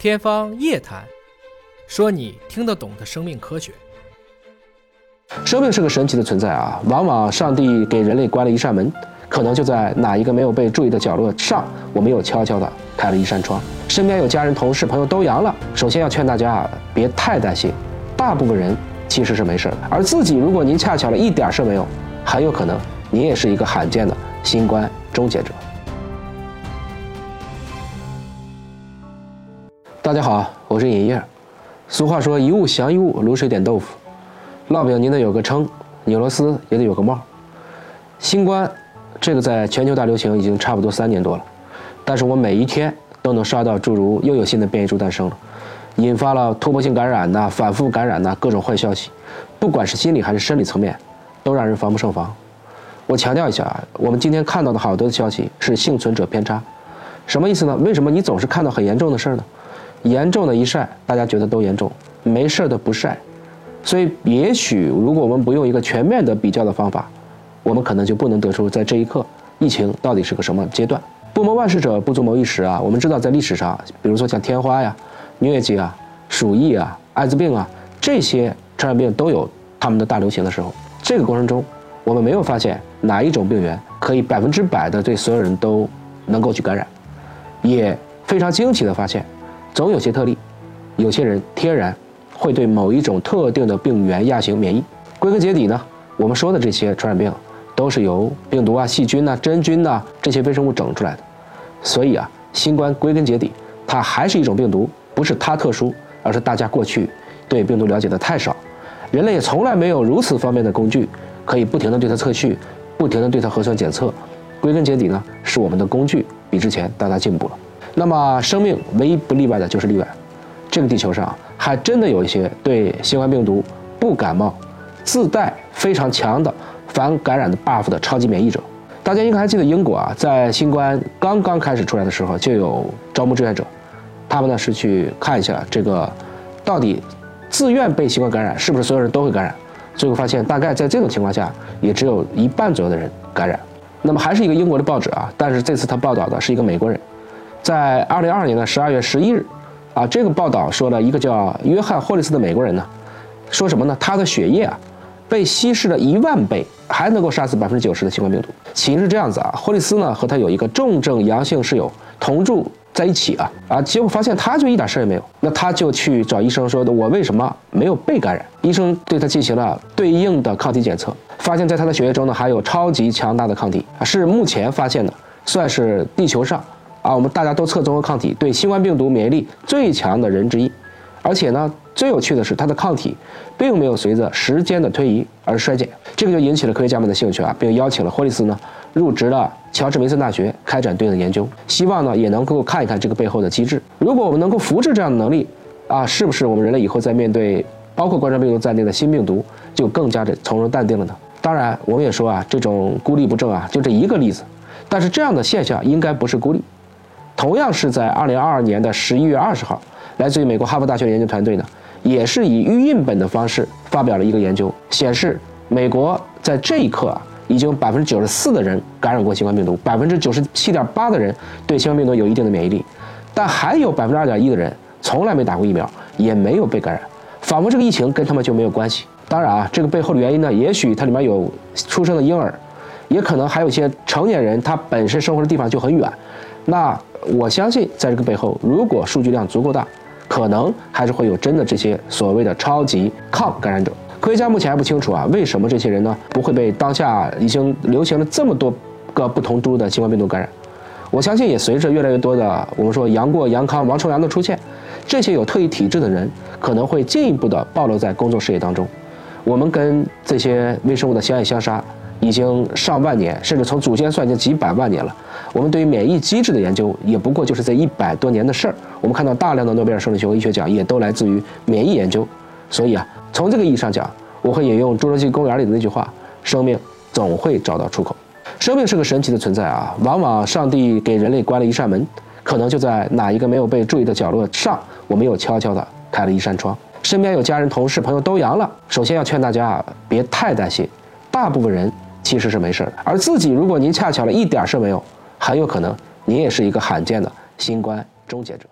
天方夜谭，说你听得懂的生命科学。生命是个神奇的存在啊！往往上帝给人类关了一扇门，可能就在哪一个没有被注意的角落上，我们又悄悄地开了一扇窗。身边有家人、同事、朋友都阳了，首先要劝大家啊，别太担心，大部分人其实是没事的。而自己，如果您恰巧了一点事没有，很有可能您也是一个罕见的新冠终结者。大家好，我是尹烨。俗话说一物降一物，卤水点豆腐。烙饼您得有个称，拧螺丝也得有个帽。新冠这个在全球大流行已经差不多三年多了，但是我每一天都能刷到诸如又有新的变异株诞生了，引发了突破性感染呐、反复感染呐各种坏消息，不管是心理还是生理层面，都让人防不胜防。我强调一下啊，我们今天看到的好多的消息是幸存者偏差，什么意思呢？为什么你总是看到很严重的事儿呢？严重的一晒，大家觉得都严重；没事的不晒，所以也许如果我们不用一个全面的比较的方法，我们可能就不能得出在这一刻疫情到底是个什么阶段。不谋万事者不足谋一时啊！我们知道在历史上，比如说像天花呀、疟疾啊、鼠疫啊、艾滋病啊这些传染病都有他们的大流行的时候。这个过程中，我们没有发现哪一种病原可以百分之百的对所有人都能够去感染，也非常惊奇的发现。总有些特例，有些人天然会对某一种特定的病原亚型免疫。归根结底呢，我们说的这些传染病都是由病毒啊、细菌呐、真菌呐这些微生物整出来的。所以啊，新冠归根结底它还是一种病毒，不是它特殊，而是大家过去对病毒了解的太少，人类也从来没有如此方便的工具，可以不停的对它测序，不停的对它核酸检测。归根结底呢，是我们的工具比之前大大进步了。那么，生命唯一不例外的就是例外。这个地球上还真的有一些对新冠病毒不感冒、自带非常强的反感染的 buff 的超级免疫者。大家应该还记得，英国啊，在新冠刚刚开始出来的时候，就有招募志愿者，他们呢是去看一下这个到底自愿被新冠感染是不是所有人都会感染。最后发现，大概在这种情况下，也只有一半左右的人感染。那么还是一个英国的报纸啊，但是这次他报道的是一个美国人。在二零二二年的十二月十一日，啊，这个报道说了一个叫约翰霍利斯的美国人呢，说什么呢？他的血液啊，被稀释了一万倍，还能够杀死百分之九十的新冠病毒。起因是这样子啊，霍利斯呢和他有一个重症阳性室友同住在一起啊，啊，结果发现他就一点事儿也没有，那他就去找医生说的，我为什么没有被感染？医生对他进行了对应的抗体检测，发现在他的血液中呢还有超级强大的抗体啊，是目前发现的，算是地球上。啊，我们大家都测综合抗体，对新冠病毒免疫力最强的人之一，而且呢，最有趣的是，他的抗体并没有随着时间的推移而衰减，这个就引起了科学家们的兴趣啊，并邀请了霍利斯呢入职了乔治梅森大学，开展对应的研究，希望呢也能够看一看这个背后的机制。如果我们能够复制这样的能力，啊，是不是我们人类以后在面对包括冠状病毒在内的新病毒，就更加的从容淡定了呢？当然，我们也说啊，这种孤立不正啊，就这一个例子，但是这样的现象应该不是孤立。同样是在二零二二年的十一月二十号，来自于美国哈佛大学研究团队呢，也是以预印本的方式发表了一个研究，显示美国在这一刻啊，已经百分之九十四的人感染过新冠病毒，百分之九十七点八的人对新冠病毒有一定的免疫力，但还有百分之二点一的人从来没打过疫苗，也没有被感染，仿佛这个疫情跟他们就没有关系。当然啊，这个背后的原因呢，也许它里面有出生的婴儿，也可能还有一些成年人，他本身生活的地方就很远，那。我相信，在这个背后，如果数据量足够大，可能还是会有真的这些所谓的超级抗感染者。科学家目前还不清楚啊，为什么这些人呢不会被当下已经流行了这么多个不同株的新冠病毒感染？我相信，也随着越来越多的我们说阳过、阳康、王重阳的出现，这些有特异体质的人可能会进一步的暴露在公众视野当中。我们跟这些微生物的相爱相杀。已经上万年，甚至从祖先算已经几百万年了。我们对于免疫机制的研究，也不过就是这一百多年的事儿。我们看到大量的诺贝尔生理学和医学奖，也都来自于免疫研究。所以啊，从这个意义上讲，我会引用《侏罗纪公园》里的那句话：“生命总会找到出口。”生命是个神奇的存在啊！往往上帝给人类关了一扇门，可能就在哪一个没有被注意的角落上，我们又悄悄地开了一扇窗。身边有家人、同事、朋友都阳了，首先要劝大家啊，别太担心，大部分人。其实是没事的，而自己如果您恰巧了一点事儿没有，很有可能您也是一个罕见的新冠终结者。